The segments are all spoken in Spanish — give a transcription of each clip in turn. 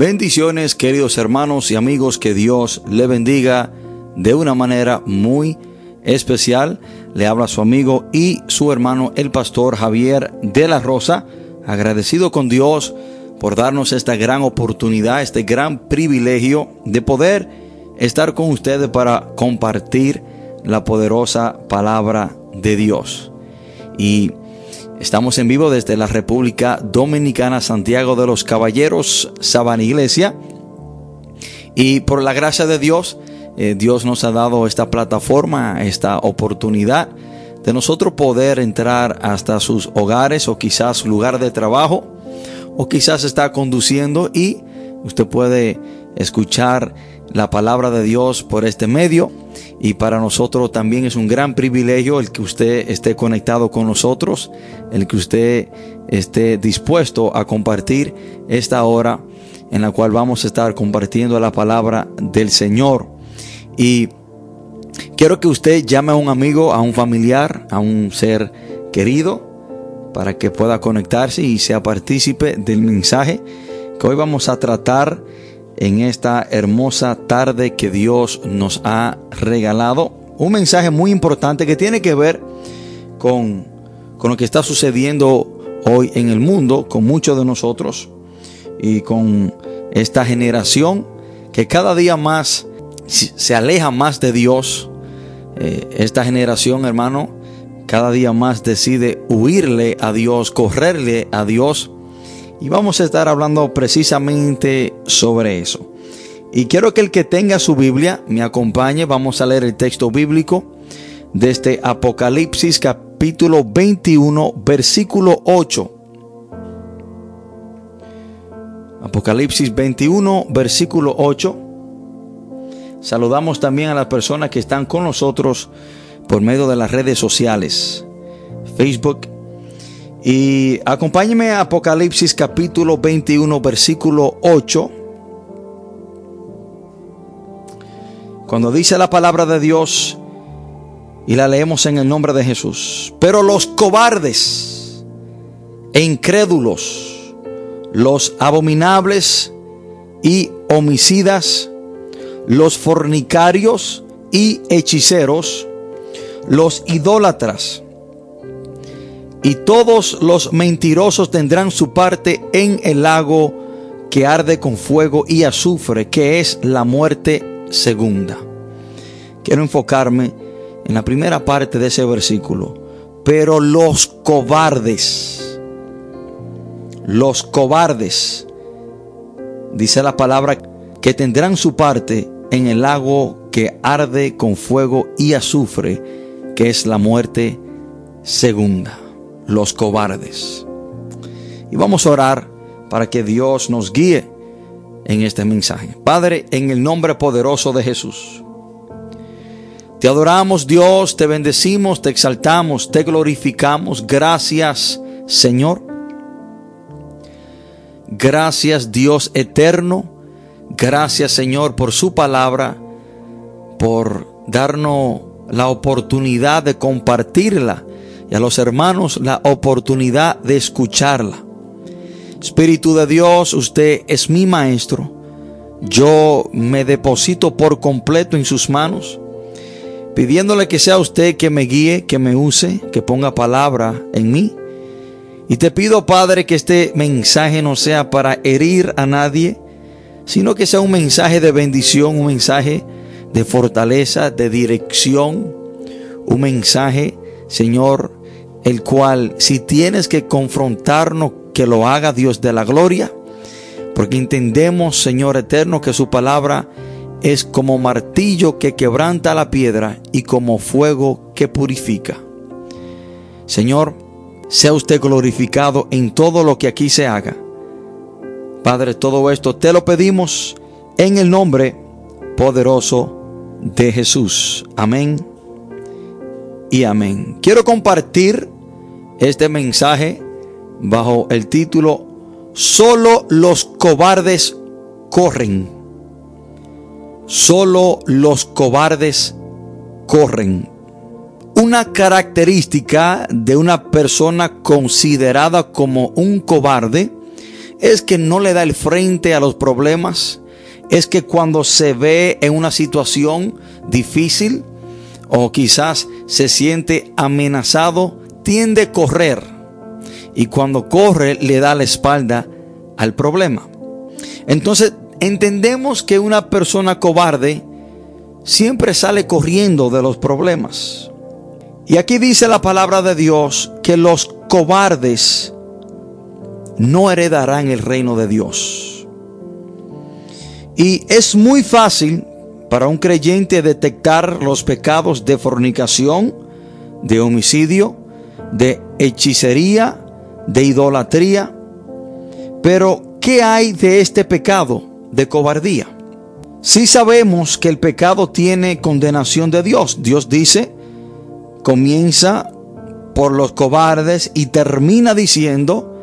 Bendiciones queridos hermanos y amigos, que Dios le bendiga de una manera muy especial. Le habla su amigo y su hermano el pastor Javier de la Rosa, agradecido con Dios por darnos esta gran oportunidad, este gran privilegio de poder estar con ustedes para compartir la poderosa palabra de Dios. Y Estamos en vivo desde la República Dominicana, Santiago de los Caballeros, Sabana Iglesia. Y por la gracia de Dios, eh, Dios nos ha dado esta plataforma, esta oportunidad de nosotros poder entrar hasta sus hogares o quizás lugar de trabajo o quizás está conduciendo y usted puede escuchar la palabra de Dios por este medio y para nosotros también es un gran privilegio el que usted esté conectado con nosotros, el que usted esté dispuesto a compartir esta hora en la cual vamos a estar compartiendo la palabra del Señor. Y quiero que usted llame a un amigo, a un familiar, a un ser querido, para que pueda conectarse y sea partícipe del mensaje que hoy vamos a tratar en esta hermosa tarde que Dios nos ha regalado. Un mensaje muy importante que tiene que ver con, con lo que está sucediendo hoy en el mundo, con muchos de nosotros y con esta generación que cada día más se aleja más de Dios. Eh, esta generación, hermano, cada día más decide huirle a Dios, correrle a Dios y vamos a estar hablando precisamente sobre eso. Y quiero que el que tenga su Biblia me acompañe. Vamos a leer el texto bíblico de este Apocalipsis capítulo 21 versículo 8. Apocalipsis 21 versículo 8. Saludamos también a las personas que están con nosotros por medio de las redes sociales. Facebook, y acompáñeme a Apocalipsis capítulo 21, versículo 8. Cuando dice la palabra de Dios y la leemos en el nombre de Jesús. Pero los cobardes e incrédulos, los abominables y homicidas, los fornicarios y hechiceros, los idólatras, y todos los mentirosos tendrán su parte en el lago que arde con fuego y azufre, que es la muerte segunda. Quiero enfocarme en la primera parte de ese versículo. Pero los cobardes, los cobardes, dice la palabra, que tendrán su parte en el lago que arde con fuego y azufre, que es la muerte segunda los cobardes. Y vamos a orar para que Dios nos guíe en este mensaje. Padre, en el nombre poderoso de Jesús. Te adoramos Dios, te bendecimos, te exaltamos, te glorificamos. Gracias Señor. Gracias Dios eterno. Gracias Señor por su palabra, por darnos la oportunidad de compartirla y a los hermanos la oportunidad de escucharla. Espíritu de Dios, usted es mi maestro. Yo me deposito por completo en sus manos, pidiéndole que sea usted que me guíe, que me use, que ponga palabra en mí. Y te pido, Padre, que este mensaje no sea para herir a nadie, sino que sea un mensaje de bendición, un mensaje de fortaleza, de dirección, un mensaje, Señor, el cual si tienes que confrontarnos, que lo haga Dios de la gloria, porque entendemos, Señor eterno, que su palabra es como martillo que quebranta la piedra y como fuego que purifica. Señor, sea usted glorificado en todo lo que aquí se haga. Padre, todo esto te lo pedimos en el nombre poderoso de Jesús. Amén y amén. Quiero compartir este mensaje bajo el título Solo los cobardes corren. Solo los cobardes corren. Una característica de una persona considerada como un cobarde es que no le da el frente a los problemas, es que cuando se ve en una situación difícil o quizás se siente amenazado, tiende a correr y cuando corre le da la espalda al problema. Entonces entendemos que una persona cobarde siempre sale corriendo de los problemas. Y aquí dice la palabra de Dios que los cobardes no heredarán el reino de Dios. Y es muy fácil para un creyente detectar los pecados de fornicación, de homicidio, de hechicería, de idolatría. Pero, ¿qué hay de este pecado de cobardía? Si sabemos que el pecado tiene condenación de Dios. Dios dice, comienza por los cobardes y termina diciendo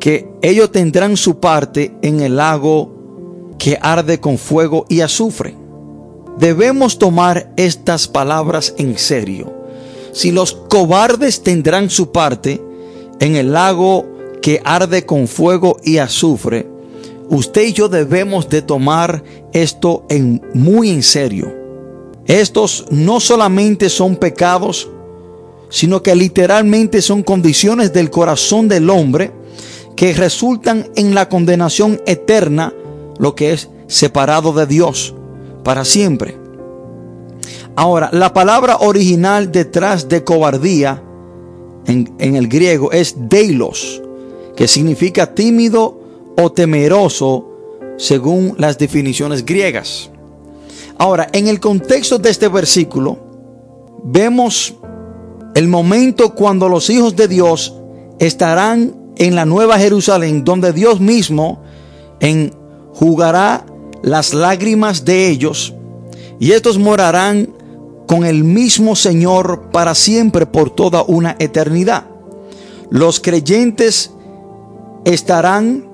que ellos tendrán su parte en el lago que arde con fuego y azufre. Debemos tomar estas palabras en serio. Si los cobardes tendrán su parte en el lago que arde con fuego y azufre, usted y yo debemos de tomar esto en muy en serio. Estos no solamente son pecados, sino que literalmente son condiciones del corazón del hombre que resultan en la condenación eterna, lo que es separado de Dios para siempre. Ahora, la palabra original detrás de cobardía en, el griego es deilos, que significa tímido o temeroso según las definiciones griegas. Ahora, en el contexto de este versículo, vemos el momento cuando los hijos de Dios estarán en la nueva Jerusalén, donde Dios mismo enjugará las lágrimas de ellos, y estos morarán con el mismo Señor para siempre por toda una eternidad. Los creyentes estarán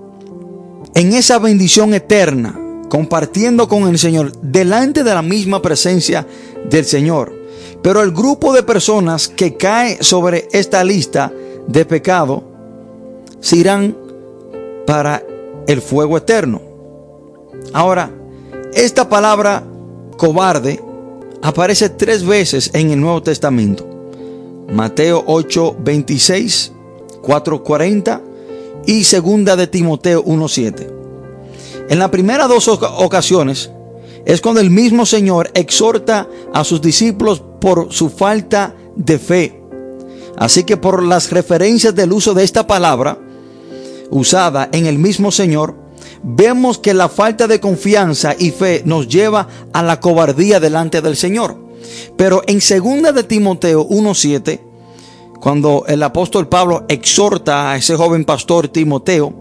en esa bendición eterna, compartiendo con el Señor, delante de la misma presencia del Señor. Pero el grupo de personas que cae sobre esta lista de pecado se irán para el fuego eterno. Ahora, esta palabra cobarde aparece tres veces en el Nuevo Testamento. Mateo 8, 26, 4, 40 y segunda de Timoteo 1.7. En las primeras dos ocasiones es cuando el mismo Señor exhorta a sus discípulos por su falta de fe. Así que por las referencias del uso de esta palabra usada en el mismo Señor, vemos que la falta de confianza y fe nos lleva a la cobardía delante del Señor. Pero en segunda de Timoteo 1.7 cuando el apóstol Pablo exhorta a ese joven pastor Timoteo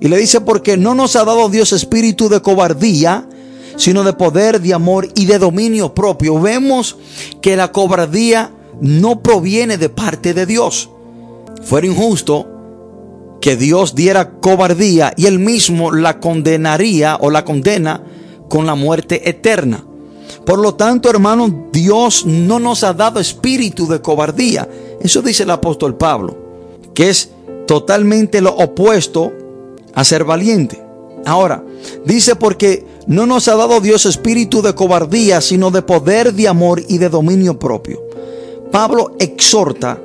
y le dice, porque no nos ha dado Dios espíritu de cobardía, sino de poder, de amor y de dominio propio. Vemos que la cobardía no proviene de parte de Dios. Fuera injusto que Dios diera cobardía y él mismo la condenaría o la condena con la muerte eterna. Por lo tanto, hermanos, Dios no nos ha dado espíritu de cobardía. Eso dice el apóstol Pablo, que es totalmente lo opuesto a ser valiente. Ahora, dice porque no nos ha dado Dios espíritu de cobardía, sino de poder, de amor y de dominio propio. Pablo exhorta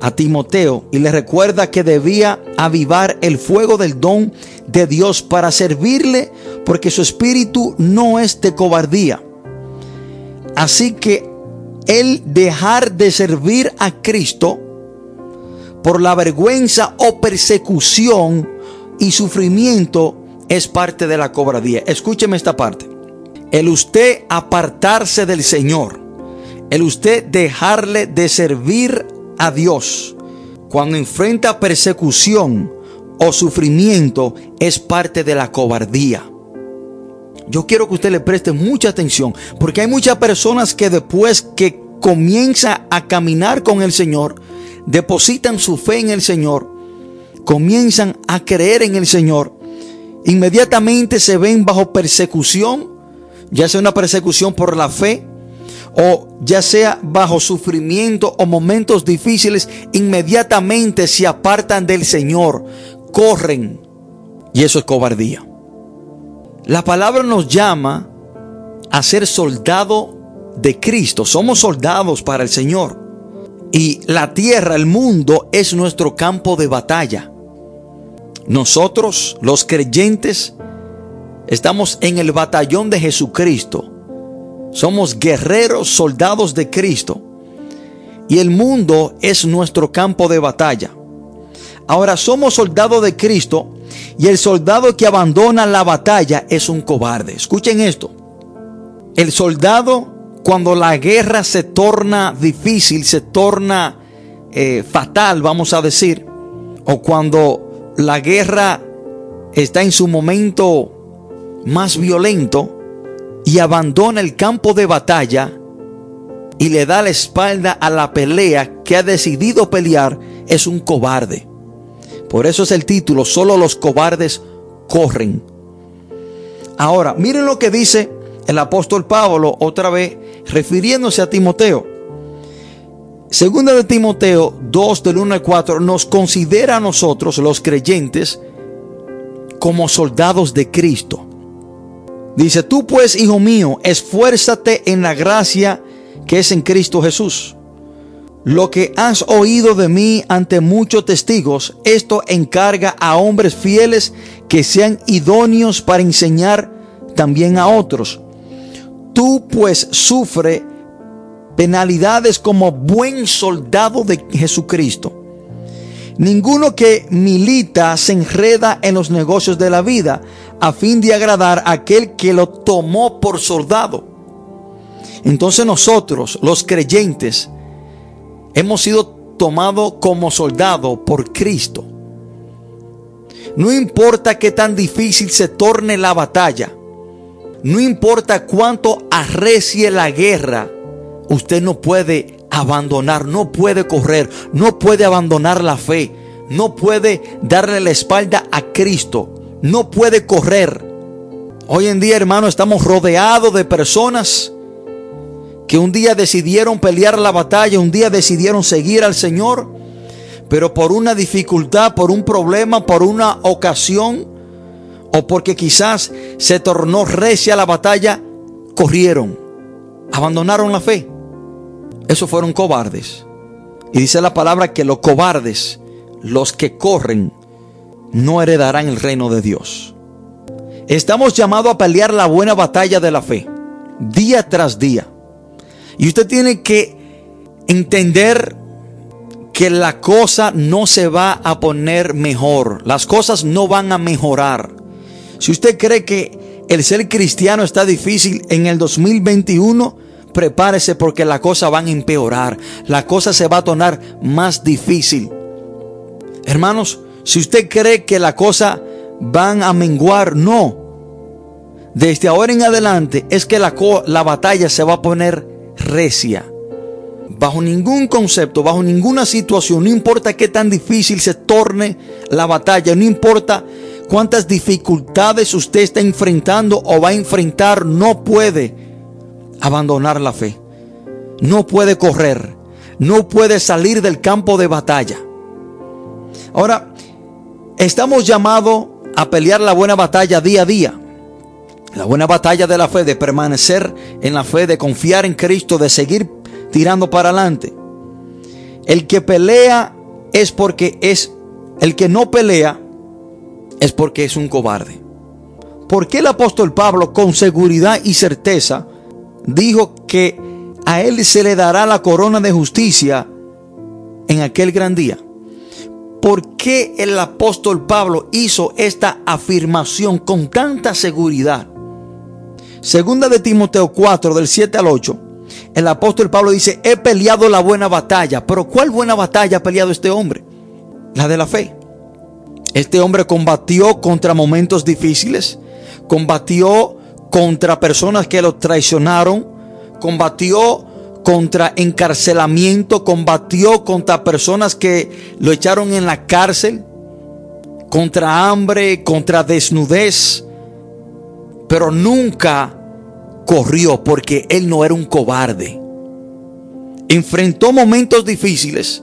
a Timoteo y le recuerda que debía avivar el fuego del don de Dios para servirle, porque su espíritu no es de cobardía, Así que el dejar de servir a Cristo por la vergüenza o persecución y sufrimiento es parte de la cobradía. Escúcheme esta parte. El usted apartarse del Señor, el usted dejarle de servir a Dios cuando enfrenta persecución o sufrimiento es parte de la cobardía. Yo quiero que usted le preste mucha atención, porque hay muchas personas que después que comienza a caminar con el Señor, depositan su fe en el Señor, comienzan a creer en el Señor, inmediatamente se ven bajo persecución, ya sea una persecución por la fe, o ya sea bajo sufrimiento o momentos difíciles, inmediatamente se apartan del Señor, corren, Y eso es cobardía. La palabra nos llama a ser soldado de Cristo. Somos soldados para el Señor. Y la tierra, el mundo, es nuestro campo de batalla. Nosotros, los creyentes, estamos en el batallón de Jesucristo. Somos guerreros, soldados de Cristo. Y el mundo es nuestro campo de batalla. Ahora somos soldados de Cristo y el soldado que abandona la batalla es un cobarde. Escuchen esto. El soldado cuando la guerra se torna difícil, se torna eh, fatal, vamos a decir, o cuando la guerra está en su momento más violento y abandona el campo de batalla y le da la espalda a la pelea que ha decidido pelear, es un cobarde. Por eso es el título, solo los cobardes corren. Ahora, miren lo que dice el apóstol Pablo otra vez refiriéndose a Timoteo. Segunda de Timoteo 2 del 1 al 4 nos considera a nosotros los creyentes como soldados de Cristo. Dice, tú pues, hijo mío, esfuérzate en la gracia que es en Cristo Jesús. Lo que has oído de mí ante muchos testigos, esto encarga a hombres fieles que sean idóneos para enseñar también a otros. Tú pues sufre penalidades como buen soldado de Jesucristo. Ninguno que milita se enreda en los negocios de la vida a fin de agradar a aquel que lo tomó por soldado. Entonces nosotros, los creyentes, hemos sido tomados como soldado por Cristo. No importa qué tan difícil se torne la batalla, no importa cuánto arrecie la guerra, usted no puede abandonar, no puede correr, no puede abandonar la fe, no puede darle la espalda a Cristo, no puede correr. Hoy en día, hermano, estamos rodeados de personas que un día decidieron pelear la batalla, un día decidieron seguir al Señor, pero por una dificultad, por un problema, por una ocasión, o porque quizás se tornó recia la batalla, corrieron, abandonaron la fe. Esos fueron cobardes. Y dice la palabra que los cobardes, los que corren, no heredarán el reino de Dios. Estamos llamados a pelear la buena batalla de la fe, día tras día. Y usted tiene que entender que la cosa no se va a poner mejor. Las cosas no van a mejorar. Si usted cree que el ser cristiano está difícil en el 2021, prepárese porque la cosa van a empeorar. La cosa se va a tornar más difícil. Hermanos, si usted cree que la cosa van a menguar, no. Desde ahora en adelante es que la, la batalla se va a poner recia. Bajo ningún concepto, bajo ninguna situación, no importa qué tan difícil se torne la batalla, no importa cuántas dificultades usted está enfrentando o va a enfrentar, no puede abandonar la fe. No puede correr. No puede salir del campo de batalla. Ahora, estamos llamados a pelear la buena batalla día a día. La buena batalla de la fe, de permanecer en la fe, de confiar en Cristo, de seguir tirando para adelante. El que pelea es porque es, el que no pelea es porque es un cobarde. ¿Por qué el apóstol Pablo con seguridad y certeza dijo que a él se le dará la corona de justicia en aquel gran día? ¿Por qué el apóstol Pablo hizo esta afirmación con tanta seguridad? Segunda de Timoteo 4, del 7 al 8, el apóstol Pablo dice, he peleado la buena batalla. Pero ¿cuál buena batalla ha peleado este hombre? La de la fe. Este hombre combatió contra momentos difíciles, combatió contra personas que lo traicionaron, combatió contra encarcelamiento, combatió contra personas que lo echaron en la cárcel, contra hambre, contra desnudez, pero nunca corrió porque él no era un cobarde. Enfrentó momentos difíciles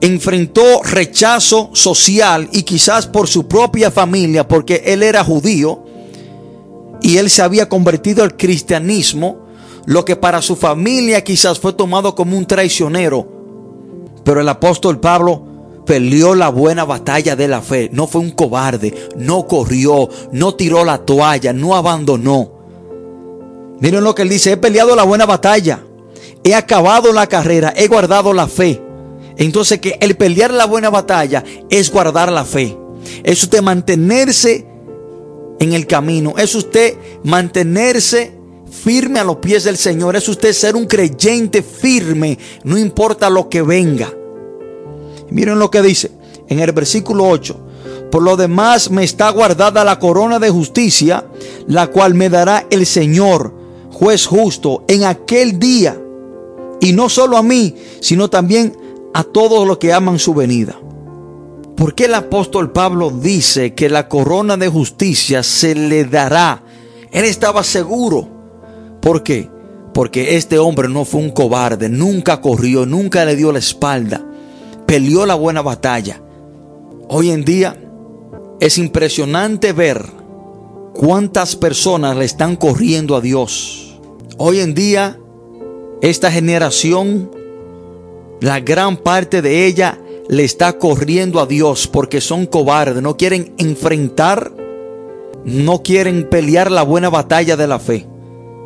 enfrentó rechazo social y quizás por su propia familia, porque él era judío y él se había convertido al cristianismo, lo que para su familia quizás fue tomado como un traicionero. Pero el apóstol Pablo peleó la buena batalla de la fe, no fue un cobarde, no corrió, no tiró la toalla, no abandonó. Miren lo que él dice, he peleado la buena batalla, he acabado la carrera, he guardado la fe. Entonces que el pelear la buena batalla es guardar la fe. Es usted mantenerse en el camino. Es usted mantenerse firme a los pies del Señor. Es usted ser un creyente firme. No importa lo que venga. Miren lo que dice en el versículo 8. Por lo demás me está guardada la corona de justicia, la cual me dará el Señor, juez justo, en aquel día. Y no solo a mí, sino también a todos los que aman su venida. ¿Por qué el apóstol Pablo dice que la corona de justicia se le dará? Él estaba seguro. ¿Por qué? Porque este hombre no fue un cobarde, nunca corrió, nunca le dio la espalda, peleó la buena batalla. Hoy en día es impresionante ver cuántas personas le están corriendo a Dios. Hoy en día esta generación la gran parte de ella le está corriendo a Dios porque son cobardes, no quieren enfrentar, no quieren pelear la buena batalla de la fe.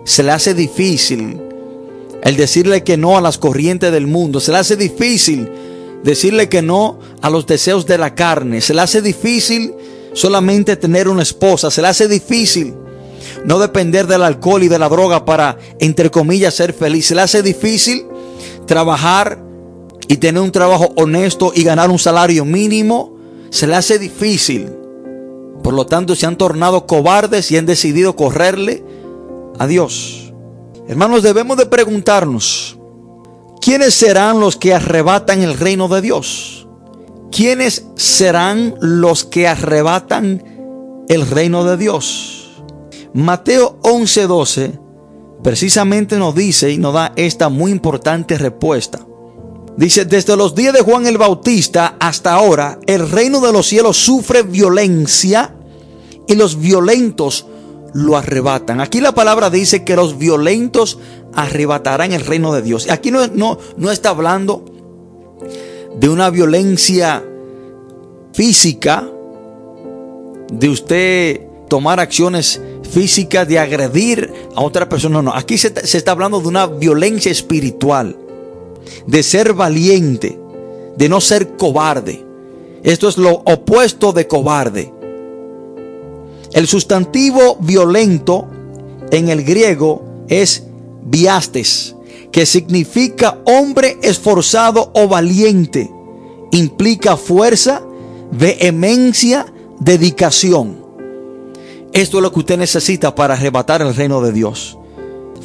Se le hace difícil el decirle que no a las corrientes del mundo, se le hace difícil decirle que no a los deseos de la carne, se le hace difícil solamente tener una esposa, se le hace difícil no depender del alcohol y de la droga para, entre comillas, ser feliz, se le hace difícil trabajar y tener un trabajo honesto y ganar un salario mínimo, se le hace difícil. Por lo tanto, se han tornado cobardes y han decidido correrle a Dios. Hermanos, debemos de preguntarnos, ¿quiénes serán los que arrebatan el reino de Dios? ¿Quiénes serán los que arrebatan el reino de Dios? Mateo 11:12 precisamente nos dice y nos da esta muy importante respuesta. Dice, desde los días de Juan el Bautista hasta ahora, el reino de los cielos sufre violencia y los violentos lo arrebatan. Aquí la palabra dice que los violentos arrebatarán el reino de Dios. Aquí no, no, no está hablando de una violencia física, de usted tomar acciones físicas, de agredir a otra persona. No, aquí se, se está hablando de una violencia espiritual de ser valiente, de no ser cobarde. Esto es lo opuesto de cobarde. El sustantivo violento en el griego es viastes, que significa hombre esforzado o valiente. Implica fuerza, vehemencia, dedicación. Esto es lo que usted necesita para arrebatar el reino de Dios.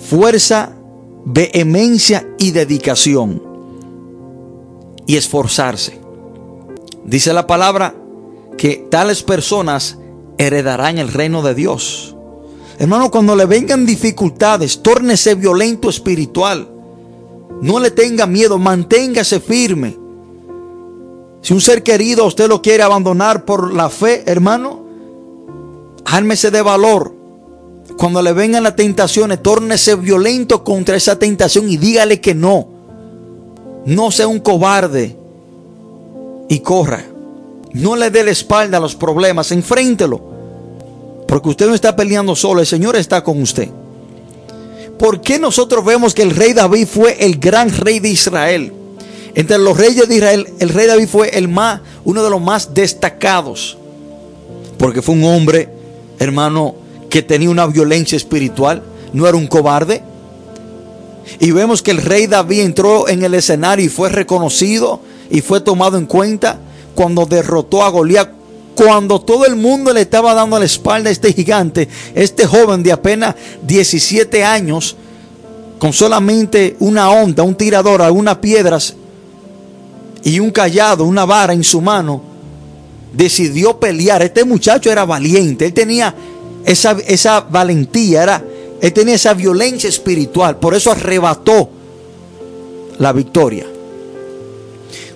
Fuerza, vehemencia y dedicación y esforzarse. Dice la palabra que tales personas heredarán el reino de Dios. Hermano, cuando le vengan dificultades, tórnese violento espiritual. No le tenga miedo, manténgase firme. Si un ser querido usted lo quiere abandonar por la fe, hermano, ármese de valor. Cuando le vengan las tentaciones, tórnese violento contra esa tentación y dígale que no. No sea un cobarde y corra. No le dé la espalda a los problemas, enfréntelo. Porque usted no está peleando solo, el Señor está con usted. ¿Por qué nosotros vemos que el rey David fue el gran rey de Israel? Entre los reyes de Israel, el rey David fue el más, uno de los más destacados. Porque fue un hombre, hermano, que tenía una violencia espiritual, no era un cobarde. Y vemos que el rey David entró en el escenario y fue reconocido y fue tomado en cuenta cuando derrotó a Goliat. Cuando todo el mundo le estaba dando la espalda a este gigante, este joven de apenas 17 años, con solamente una onda, un tirador, algunas piedras y un callado, una vara en su mano, decidió pelear. Este muchacho era valiente, él tenía esa, valentía, era, él tenía esa violencia espiritual, por eso arrebató la victoria.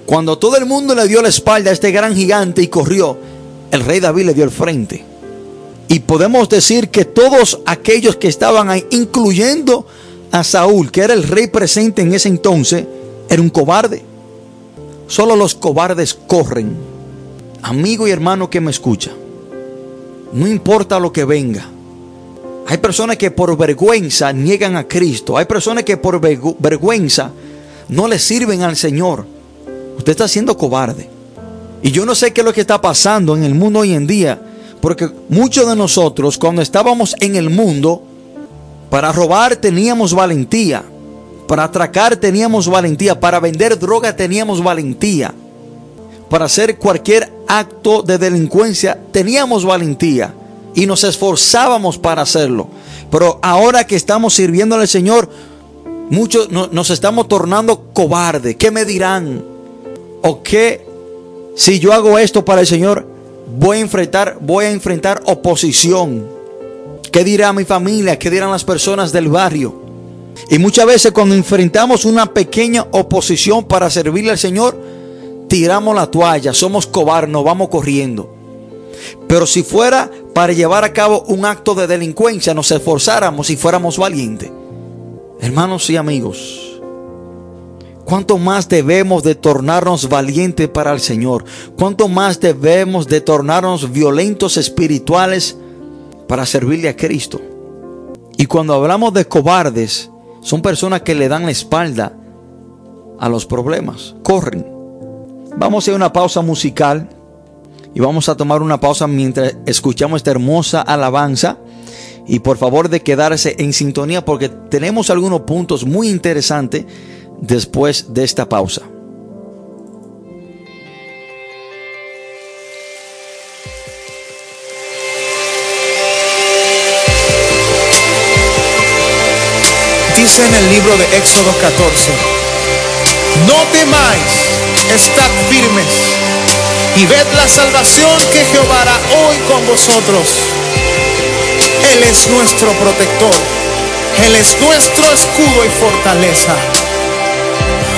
Cuando todo el mundo le dio la espalda a este gran gigante y corrió, el rey David le dio el frente. Y podemos decir que todos aquellos que estaban ahí, incluyendo a Saúl, que era el rey presente en ese entonces, era un cobarde. Solo los cobardes corren. Amigo y hermano que me escucha, no importa lo que venga. Hay personas que por vergüenza niegan a Cristo. Hay personas que por vergüenza no le sirven al Señor. Usted está siendo cobarde. Y yo no sé qué es lo que está pasando en el mundo hoy en día. Porque muchos de nosotros cuando estábamos en el mundo, para robar teníamos valentía. Para atracar teníamos valentía. Para vender droga teníamos valentía. Para hacer cualquier acto de delincuencia teníamos valentía. Y nos esforzábamos para hacerlo. Pero ahora que estamos sirviendo al Señor, muchos nos estamos tornando cobardes. ¿Qué me dirán? ¿O qué si yo hago esto para el Señor? Voy a enfrentar, voy a enfrentar oposición. ¿Qué dirá mi familia? ¿Qué dirán las personas del barrio? Y muchas veces cuando enfrentamos una pequeña oposición para servirle al Señor, tiramos la toalla, somos cobardes, vamos corriendo. Pero si fuera para llevar a cabo un acto de delincuencia, nos esforzáramos y fuéramos valientes. Hermanos y amigos, ¿cuánto más debemos de tornarnos valientes para el Señor? ¿Cuánto más debemos de tornarnos violentos espirituales para servirle a Cristo? Y cuando hablamos de cobardes, son personas que le dan la espalda a los problemas, corren. Vamos a hacer una pausa musical y vamos a tomar una pausa mientras escuchamos esta hermosa alabanza. Y por favor de quedarse en sintonía porque tenemos algunos puntos muy interesantes después de esta pausa. Dice en el libro de Éxodo 14, no temáis, estad firmes y ved la salvación que Jehová hará hoy con vosotros. Él es nuestro protector, Él es nuestro escudo y fortaleza.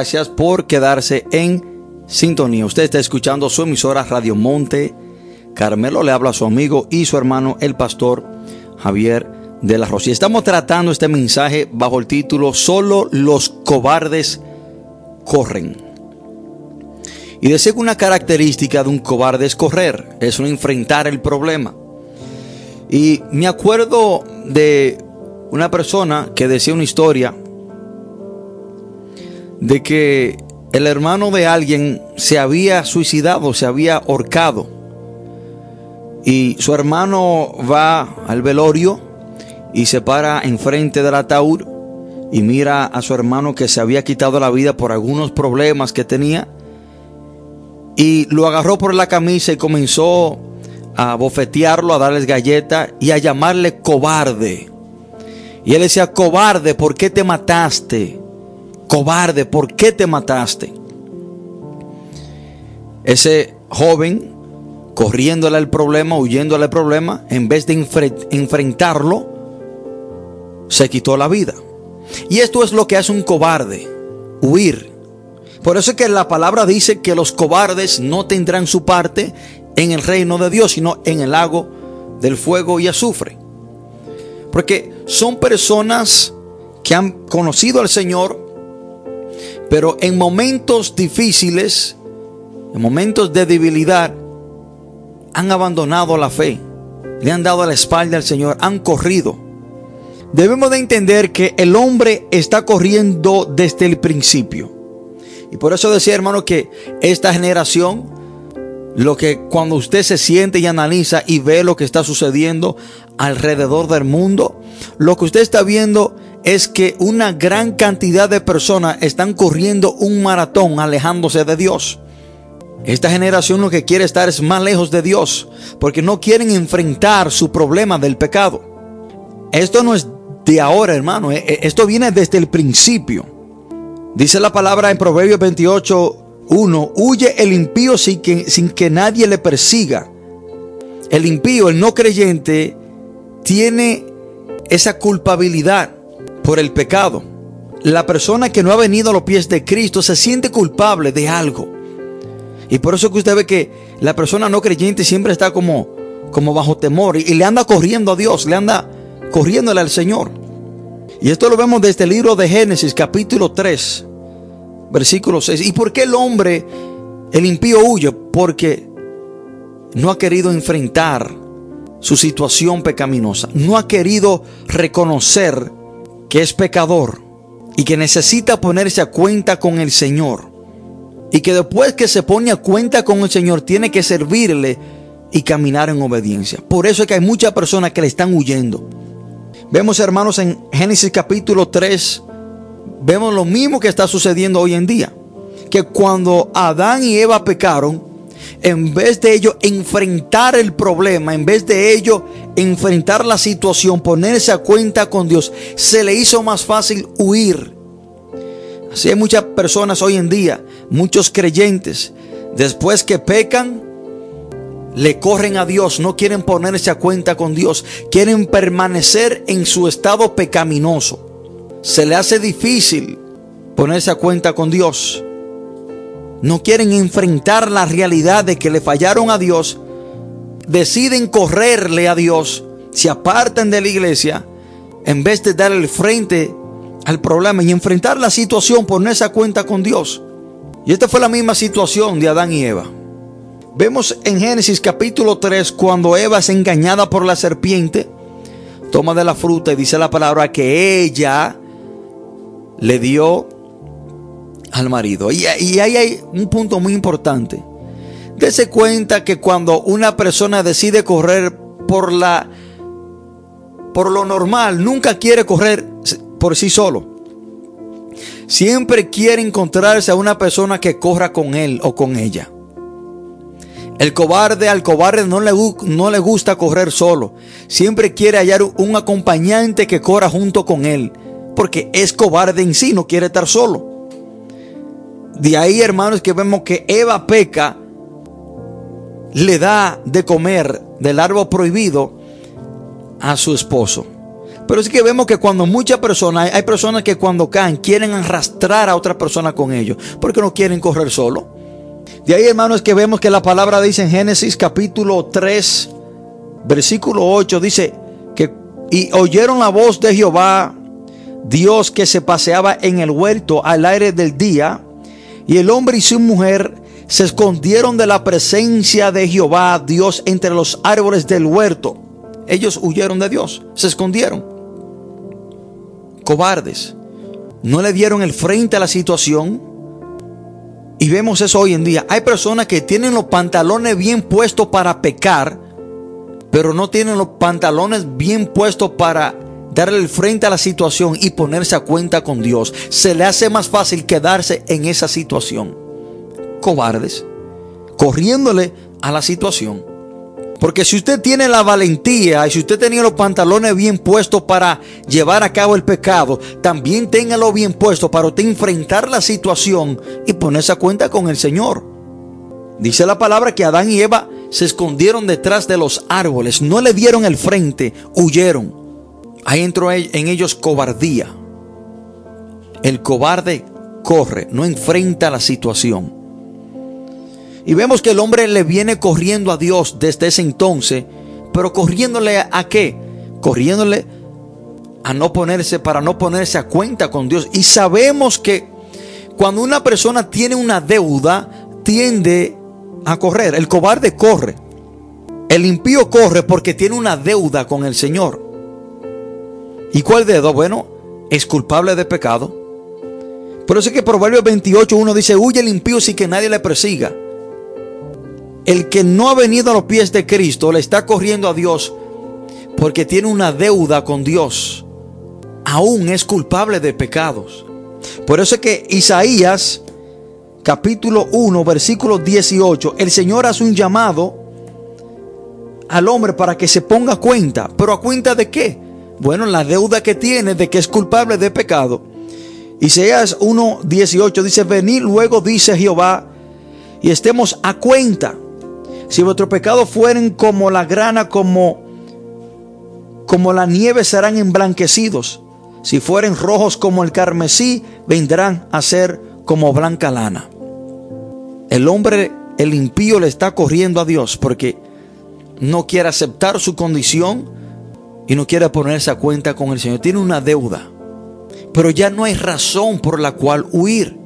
gracias por quedarse en sintonía. Usted está escuchando su emisora Radio Monte. Carmelo le habla a su amigo y su hermano, el pastor Javier de la Rosa. Y estamos tratando este mensaje bajo el título Solo los cobardes corren. Y decía que una característica de un cobarde es correr, es no enfrentar el problema. Y me acuerdo de una persona que decía una historia de que el hermano de alguien se había suicidado, se había ahorcado. Y su hermano va al velorio y se para enfrente del ataúd y mira a su hermano que se había quitado la vida por algunos problemas que tenía. Y lo agarró por la camisa y comenzó a bofetearlo, a darles galletas y a llamarle cobarde. Y él decía, cobarde, ¿por qué te mataste? Cobarde, ¿por qué te mataste? Ese joven, corriéndole al problema, huyéndole al problema, en vez de enfre- enfrentarlo, se quitó la vida. Y esto es lo que hace un cobarde, huir. Por eso es que la palabra dice que los cobardes no tendrán su parte en el reino de Dios, sino en el lago del fuego y azufre. Porque son personas que han conocido al Señor, pero en momentos difíciles, en momentos de debilidad, han abandonado la fe, le han dado la espalda al Señor, han corrido. Debemos de entender que el hombre está corriendo desde el principio. Y por eso decía, hermano, que esta generación, lo que cuando usted se siente y analiza y ve lo que está sucediendo alrededor del mundo, lo que usted está viendo es que una gran cantidad de personas están corriendo un maratón alejándose de Dios. Esta generación lo que quiere estar es más lejos de Dios, porque no quieren enfrentar su problema del pecado. Esto no es de ahora, hermano, eh, eh, esto viene desde el principio. Dice la palabra en Proverbios 28, 1, huye el impío sin que, sin que nadie le persiga. El impío, el no creyente, tiene esa culpabilidad por el pecado. La persona que no ha venido a los pies de Cristo se siente culpable de algo. Y por eso que usted ve que la persona no creyente siempre está como, como bajo temor y, y le anda corriendo a Dios, le anda corriéndole al Señor. Y esto lo vemos desde el libro de Génesis, capítulo 3, versículo 6. ¿Y por qué el hombre, el impío huye? Porque no ha querido enfrentar su situación pecaminosa. No ha querido reconocer que es pecador y que necesita ponerse a cuenta con el Señor. Y que después que se pone a cuenta con el Señor, tiene que servirle y caminar en obediencia. Por eso es que hay muchas personas que le están huyendo. Vemos, hermanos, en Génesis capítulo 3, vemos lo mismo que está sucediendo hoy en día. Que cuando Adán y Eva pecaron, en vez de ellos enfrentar el problema, en vez de ellos enfrentar la situación, ponerse a cuenta con Dios, se le hizo más fácil huir. Así hay muchas personas hoy en día, muchos creyentes, después que pecan, le corren a Dios, no quieren ponerse a cuenta con Dios, quieren permanecer en su estado pecaminoso. Se le hace difícil ponerse a cuenta con Dios. No quieren enfrentar la realidad de que le fallaron a Dios. Deciden correrle a Dios, se apartan de la iglesia en vez de dar el frente al problema y enfrentar la situación, ponerse a cuenta con Dios. Y esta fue la misma situación de Adán y Eva. Vemos en Génesis capítulo 3 cuando Eva es engañada por la serpiente, toma de la fruta y dice la palabra que ella le dio al marido. Y, ahí hay un punto muy importante. Dese cuenta que cuando una persona decide correr por la por lo normal, nunca quiere correr por sí solo. Siempre quiere encontrarse a una persona que corra con él o con ella. El cobarde al cobarde no le, no le gusta correr solo. Siempre quiere hallar un acompañante que corra junto con él. Porque es cobarde en sí, no quiere estar solo. De ahí, hermanos, que vemos que Eva peca, le da de comer del árbol prohibido a su esposo. Pero es que vemos que cuando muchas personas, hay personas que cuando caen quieren arrastrar a otra persona con ellos, porque no quieren correr solo. De ahí, hermanos, que vemos que la palabra dice en Génesis capítulo 3, versículo 8, dice que y oyeron la voz de Jehová, Dios que se paseaba en el huerto al aire del día, y el hombre y su mujer se escondieron de la presencia de Jehová, Dios, entre los árboles del huerto. Ellos huyeron de Dios, se escondieron. Cobardes. No le dieron el frente a la situación. Y vemos eso hoy en día. Hay personas que tienen los pantalones bien puestos para pecar, pero no tienen los pantalones bien puestos para darle el frente a la situación y ponerse a cuenta con Dios. Se le hace más fácil quedarse en esa situación. Cobardes, corriéndole a la situación. Porque si usted tiene la valentía y si usted tenía los pantalones bien puestos para llevar a cabo el pecado, también téngalo bien puesto para usted enfrentar la situación y ponerse a cuenta con el Señor. Dice la palabra que Adán y Eva se escondieron detrás de los árboles, no le dieron el frente, huyeron. Ahí entró en ellos cobardía. El cobarde corre, no enfrenta la situación. Y vemos que el hombre le viene corriendo a Dios desde ese entonces, pero corriéndole a qué? Corriéndole a no ponerse, para no ponerse a cuenta con Dios. Y sabemos que cuando una persona tiene una deuda, tiende a correr. El cobarde corre. El impío corre porque tiene una deuda con el Señor. ¿Y cuál dedo? Bueno, es culpable de pecado. Por eso es que Proverbios 28, uno dice, huye el impío sin que nadie le persiga. El que no ha venido a los pies de Cristo le está corriendo a Dios porque tiene una deuda con Dios. Aún es culpable de pecados. Por eso es que Isaías capítulo 1 versículo 18, el Señor hace un llamado al hombre para que se ponga cuenta. ¿Pero a cuenta de qué? Bueno, la deuda que tiene de que es culpable de pecado. Isaías 1, 18 dice, venid luego, dice Jehová, y estemos a cuenta. Si vuestros pecados fueren como la grana, como, como la nieve, serán emblanquecidos. Si fueren rojos como el carmesí, vendrán a ser como blanca lana. El hombre, el impío, le está corriendo a Dios porque no quiere aceptar su condición y no quiere ponerse a cuenta con el Señor. Tiene una deuda. Pero ya no hay razón por la cual huir.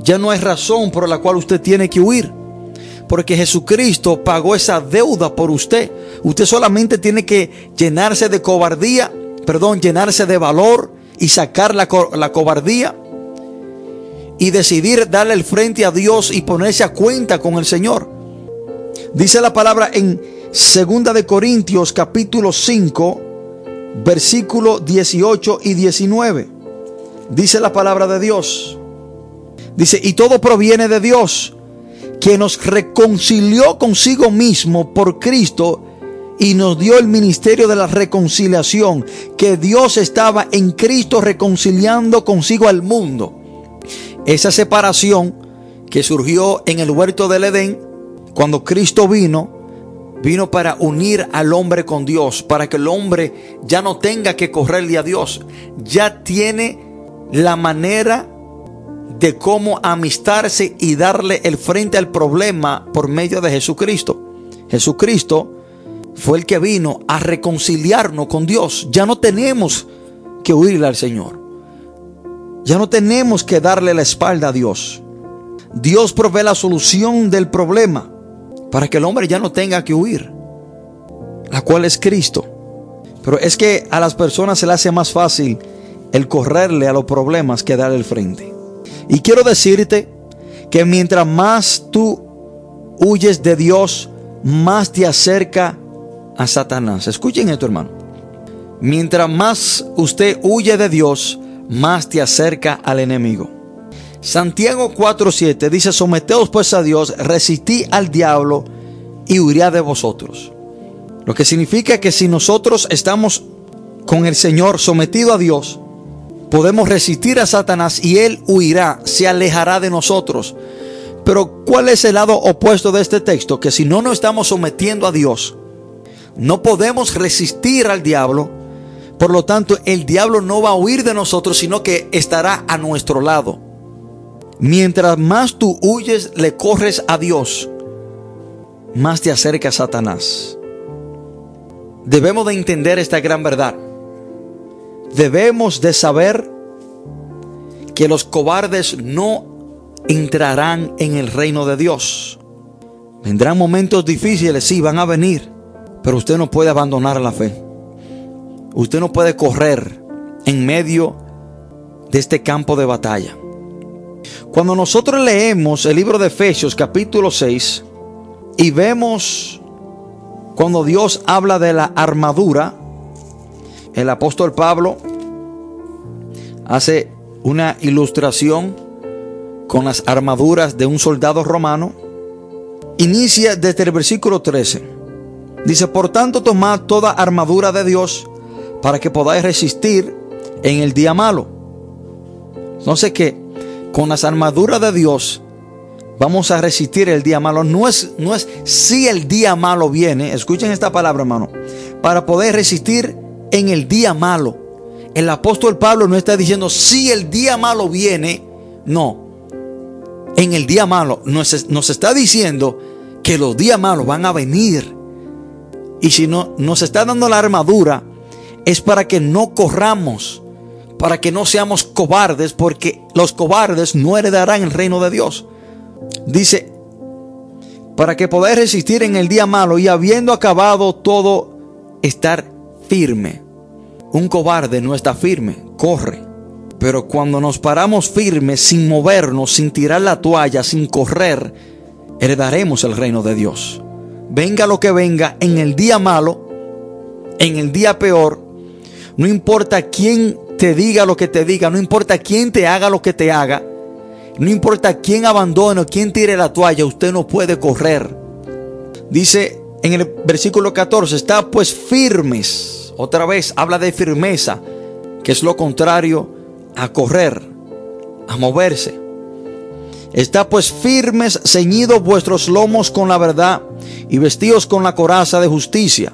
Ya no hay razón por la cual usted tiene que huir porque Jesucristo pagó esa deuda por usted. Usted solamente tiene que llenarse de cobardía, perdón, llenarse de valor y sacar la, la cobardía y decidir darle el frente a Dios y ponerse a cuenta con el Señor. Dice la palabra en Segunda de Corintios capítulo 5, versículo 18 y 19. Dice la palabra de Dios. Dice, y todo proviene de Dios que nos reconcilió consigo mismo por Cristo y nos dio el ministerio de la reconciliación, que Dios estaba en Cristo reconciliando consigo al mundo. Esa separación que surgió en el huerto del Edén, cuando Cristo vino, vino para unir al hombre con Dios, para que el hombre ya no tenga que correrle a Dios, ya tiene la manera de cómo amistarse y darle el frente al problema por medio de Jesucristo. Jesucristo fue el que vino a reconciliarnos con Dios. Ya no tenemos que huirle al Señor. Ya no tenemos que darle la espalda a Dios. Dios provee la solución del problema para que el hombre ya no tenga que huir, la cual es Cristo. Pero es que a las personas se le hace más fácil el correrle a los problemas que darle el frente. Y quiero decirte que mientras más tú huyes de Dios, más te acerca a Satanás. Escuchen esto, hermano. Mientras más usted huye de Dios, más te acerca al enemigo. Santiago 4:7 dice, someteos pues a Dios, resistí al diablo y huirá de vosotros. Lo que significa que si nosotros estamos con el Señor sometido a Dios, podemos resistir a Satanás y él huirá, se alejará de nosotros. Pero ¿cuál es el lado opuesto de este texto? Que si no nos estamos sometiendo a Dios, no podemos resistir al diablo. Por lo tanto, el diablo no va a huir de nosotros, sino que estará a nuestro lado. Mientras más tú huyes, le corres a Dios, más te acerca a Satanás. Debemos de entender esta gran verdad. Debemos de saber que los cobardes no entrarán en el reino de Dios. Vendrán momentos difíciles, sí, van a venir, pero usted no puede abandonar la fe. Usted no puede correr en medio de este campo de batalla. Cuando nosotros leemos el libro de Efesios capítulo 6 y vemos cuando Dios habla de la armadura, el apóstol Pablo hace una ilustración con las armaduras de un soldado romano. Inicia desde el versículo 13. Dice, por tanto, tomad toda armadura de Dios para que podáis resistir en el día malo. No sé qué, con las armaduras de Dios vamos a resistir el día malo. No es, no es si el día malo viene, escuchen esta palabra, hermano, para poder resistir en el día malo. El apóstol Pablo no está diciendo si el día malo viene, no en el día malo. Nos, nos está diciendo que los días malos van a venir. Y si no nos está dando la armadura, es para que no corramos, para que no seamos cobardes, porque los cobardes no heredarán el reino de Dios. Dice, para que podáis resistir en el día malo y habiendo acabado todo, estar firme. Un cobarde no está firme, corre. Pero cuando nos paramos firmes, sin movernos, sin tirar la toalla, sin correr, heredaremos el reino de Dios. Venga lo que venga, en el día malo, en el día peor, no importa quién te diga lo que te diga, no importa quién te haga lo que te haga, no importa quién abandone o quién tire la toalla, usted no puede correr. Dice en el versículo 14, está pues firmes. Otra vez habla de firmeza, que es lo contrario a correr, a moverse. Está pues firmes, ceñidos vuestros lomos con la verdad y vestidos con la coraza de justicia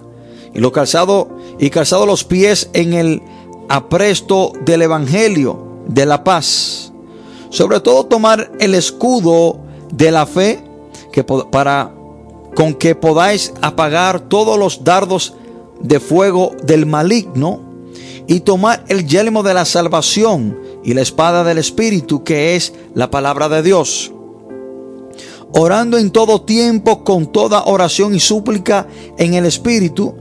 y lo calzado y calzado los pies en el apresto del evangelio de la paz. Sobre todo tomar el escudo de la fe que para con que podáis apagar todos los dardos de fuego del maligno y tomar el yelmo de la salvación y la espada del Espíritu, que es la palabra de Dios. Orando en todo tiempo con toda oración y súplica en el Espíritu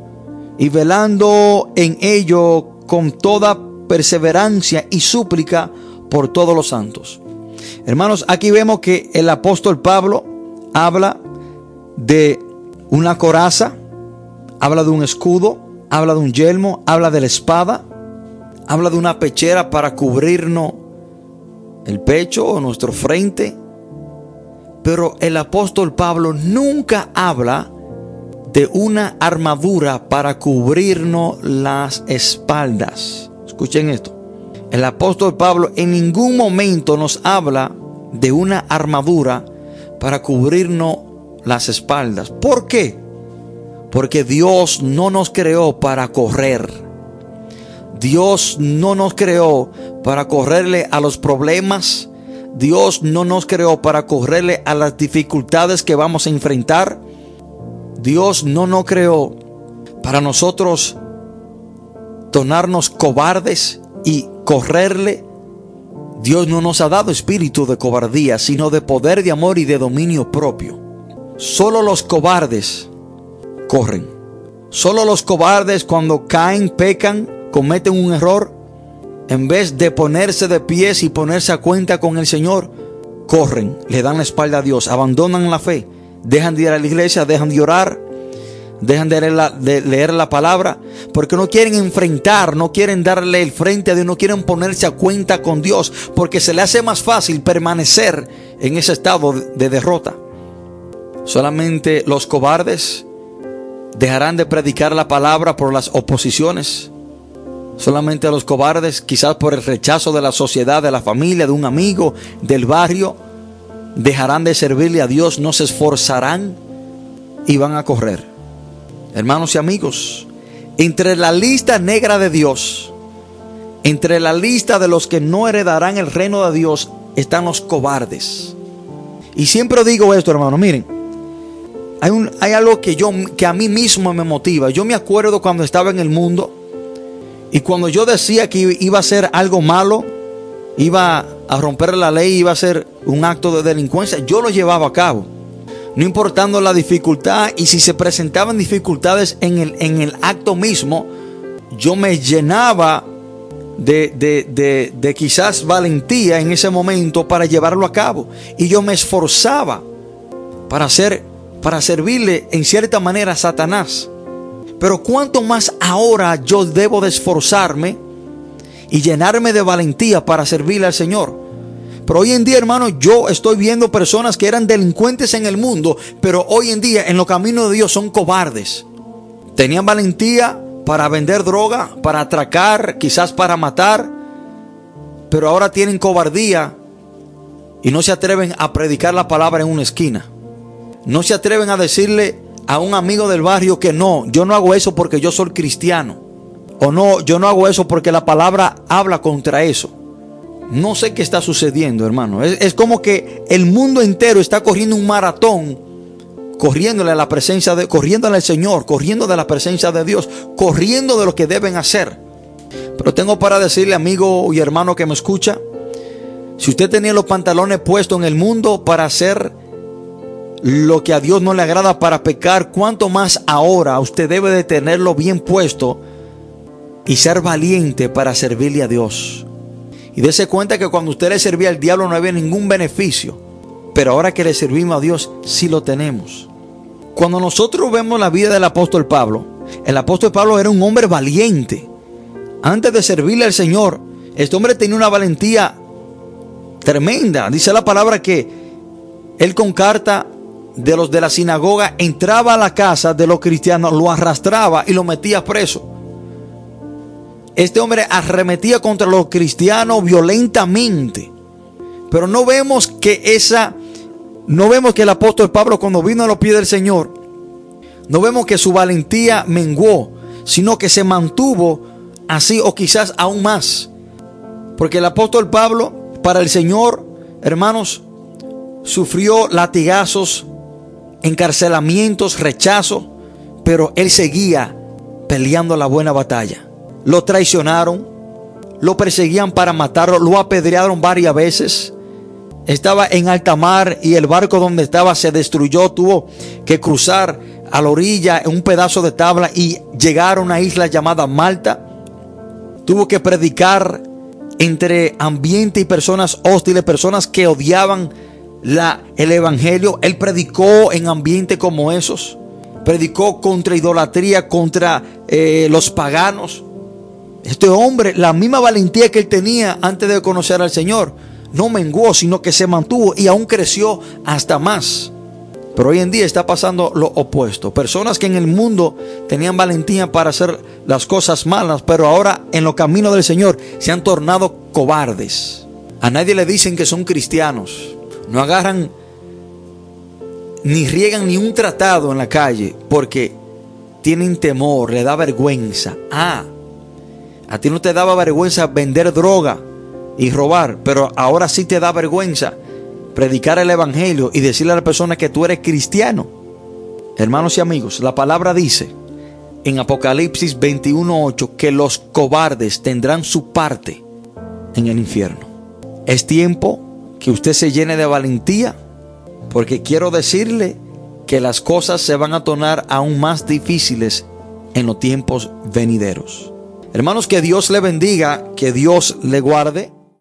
y velando en ello con toda perseverancia y súplica por todos los santos. Hermanos, aquí vemos que el apóstol Pablo habla de una coraza, habla de un escudo, habla de un yelmo, habla de la espada, habla de una pechera para cubrirnos el pecho o nuestro frente. Pero el apóstol Pablo nunca habla de una armadura para cubrirnos las espaldas. Escuchen esto. El apóstol Pablo en ningún momento nos habla de una armadura para cubrirnos las espaldas. ¿Por qué? Porque Dios no nos creó para correr. Dios no nos creó para correrle a los problemas. Dios no nos creó para correrle a las dificultades que vamos a enfrentar. Dios no nos creó para nosotros tornarnos cobardes y correrle Dios no nos ha dado espíritu de cobardía, sino de poder, de amor y de dominio propio. Solo los cobardes corren. Solo los cobardes cuando caen, pecan, cometen un error, en vez de ponerse de pies y ponerse a cuenta con el Señor, corren, le dan la espalda a Dios, abandonan la fe, dejan de ir a la iglesia, dejan de orar, dejan de leer, la, palabra, porque no quieren enfrentar, no quieren darle el frente a Dios, no quieren ponerse a cuenta con Dios, porque se le hace más fácil permanecer en ese estado de derrota. Solamente los cobardes dejarán de predicar la palabra por las oposiciones. Solamente los cobardes, quizás por el rechazo de la sociedad, de la familia, de un amigo, del barrio, dejarán de servirle a Dios, no se esforzarán y van a correr. Hermanos y amigos, entre la lista negra de Dios, entre la lista de los que no heredarán el reino de Dios, están los cobardes. Y siempre digo esto, hermano, miren, hay, un, hay algo que, yo, que a mí mismo me motiva. Yo me acuerdo cuando estaba en el mundo y cuando yo decía que iba a ser algo malo, iba a romper la ley, iba a ser un acto de delincuencia, yo lo llevaba a cabo. No importando la dificultad y si se presentaban dificultades en el, en el acto mismo, yo me llenaba de, de, de, quizás valentía en ese momento para llevarlo a cabo. Y yo me esforzaba para hacer, para servirle en cierta manera a Satanás. Pero cuánto más ahora yo debo de esforzarme y llenarme de valentía para servirle al Señor. Pero hoy en día, hermano, yo estoy viendo personas que eran delincuentes en el mundo, pero hoy en día en los caminos de Dios son cobardes. Tenían valentía para vender droga, para atracar, quizás para matar, pero ahora tienen cobardía y no se atreven a predicar la palabra en una esquina. No se atreven a decirle a un amigo del barrio que no, yo no hago eso porque yo soy cristiano. O no, yo no hago eso porque la palabra habla contra eso. No sé qué está sucediendo, hermano. Es, como que el mundo entero está corriendo un maratón, corriéndole a la presencia de, corriéndole al Señor, corriendo de la presencia de Dios, corriendo de lo que deben hacer. Pero tengo para decirle, amigo y hermano que me escucha, si usted tenía los pantalones puestos en el mundo para hacer lo que a Dios no le agrada para pecar, cuanto más ahora usted debe de tenerlo bien puesto y ser valiente para servirle a Dios. Y dése cuenta que cuando usted le servía al diablo no había ningún beneficio. Pero ahora que le servimos a Dios, sí lo tenemos. Cuando nosotros vemos la vida del apóstol Pablo, el apóstol Pablo era un hombre valiente. Antes de servirle al Señor, este hombre tenía una valentía tremenda. Dice la palabra que él con carta de los de la sinagoga entraba a la casa de los cristianos, lo arrastraba y lo metía preso. Este hombre arremetía contra los cristianos violentamente. Pero no vemos que esa, no vemos que el apóstol Pablo cuando vino a los pies del Señor, no vemos que su valentía menguó, sino que se mantuvo así o quizás aún más. Porque el apóstol Pablo, para el Señor, hermanos, sufrió latigazos, encarcelamientos, rechazo, pero él seguía peleando la buena batalla lo traicionaron, lo perseguían para matarlo, lo apedrearon varias veces. Estaba en alta mar y el barco donde estaba se destruyó, tuvo que cruzar a la orilla en un pedazo de tabla y llegar a una isla llamada Malta. Tuvo que predicar entre ambiente y personas hostiles, personas que odiaban la, el evangelio. Él predicó en ambiente como esos. Predicó contra idolatría, contra eh, los paganos. Este hombre, la misma valentía que él tenía antes de conocer al Señor, no menguó, sino que se mantuvo y aún creció hasta más. Pero hoy en día está pasando lo opuesto. Personas que en el mundo tenían valentía para hacer las cosas malas, pero ahora en los caminos del Señor se han tornado cobardes. A nadie le dicen que son cristianos. No agarran ni riegan ni un tratado en la calle porque tienen temor, le da vergüenza. Ah, a ti no te daba vergüenza vender droga y robar, pero ahora sí te da vergüenza predicar el Evangelio y decirle a la persona que tú eres cristiano. Hermanos y amigos, la palabra dice en Apocalipsis 21.8 que los cobardes tendrán su parte en el infierno. Es tiempo que usted se llene de valentía, porque quiero decirle que las cosas se van a tornar aún más difíciles en los tiempos venideros. Hermanos, que Dios le bendiga, que Dios le guarde.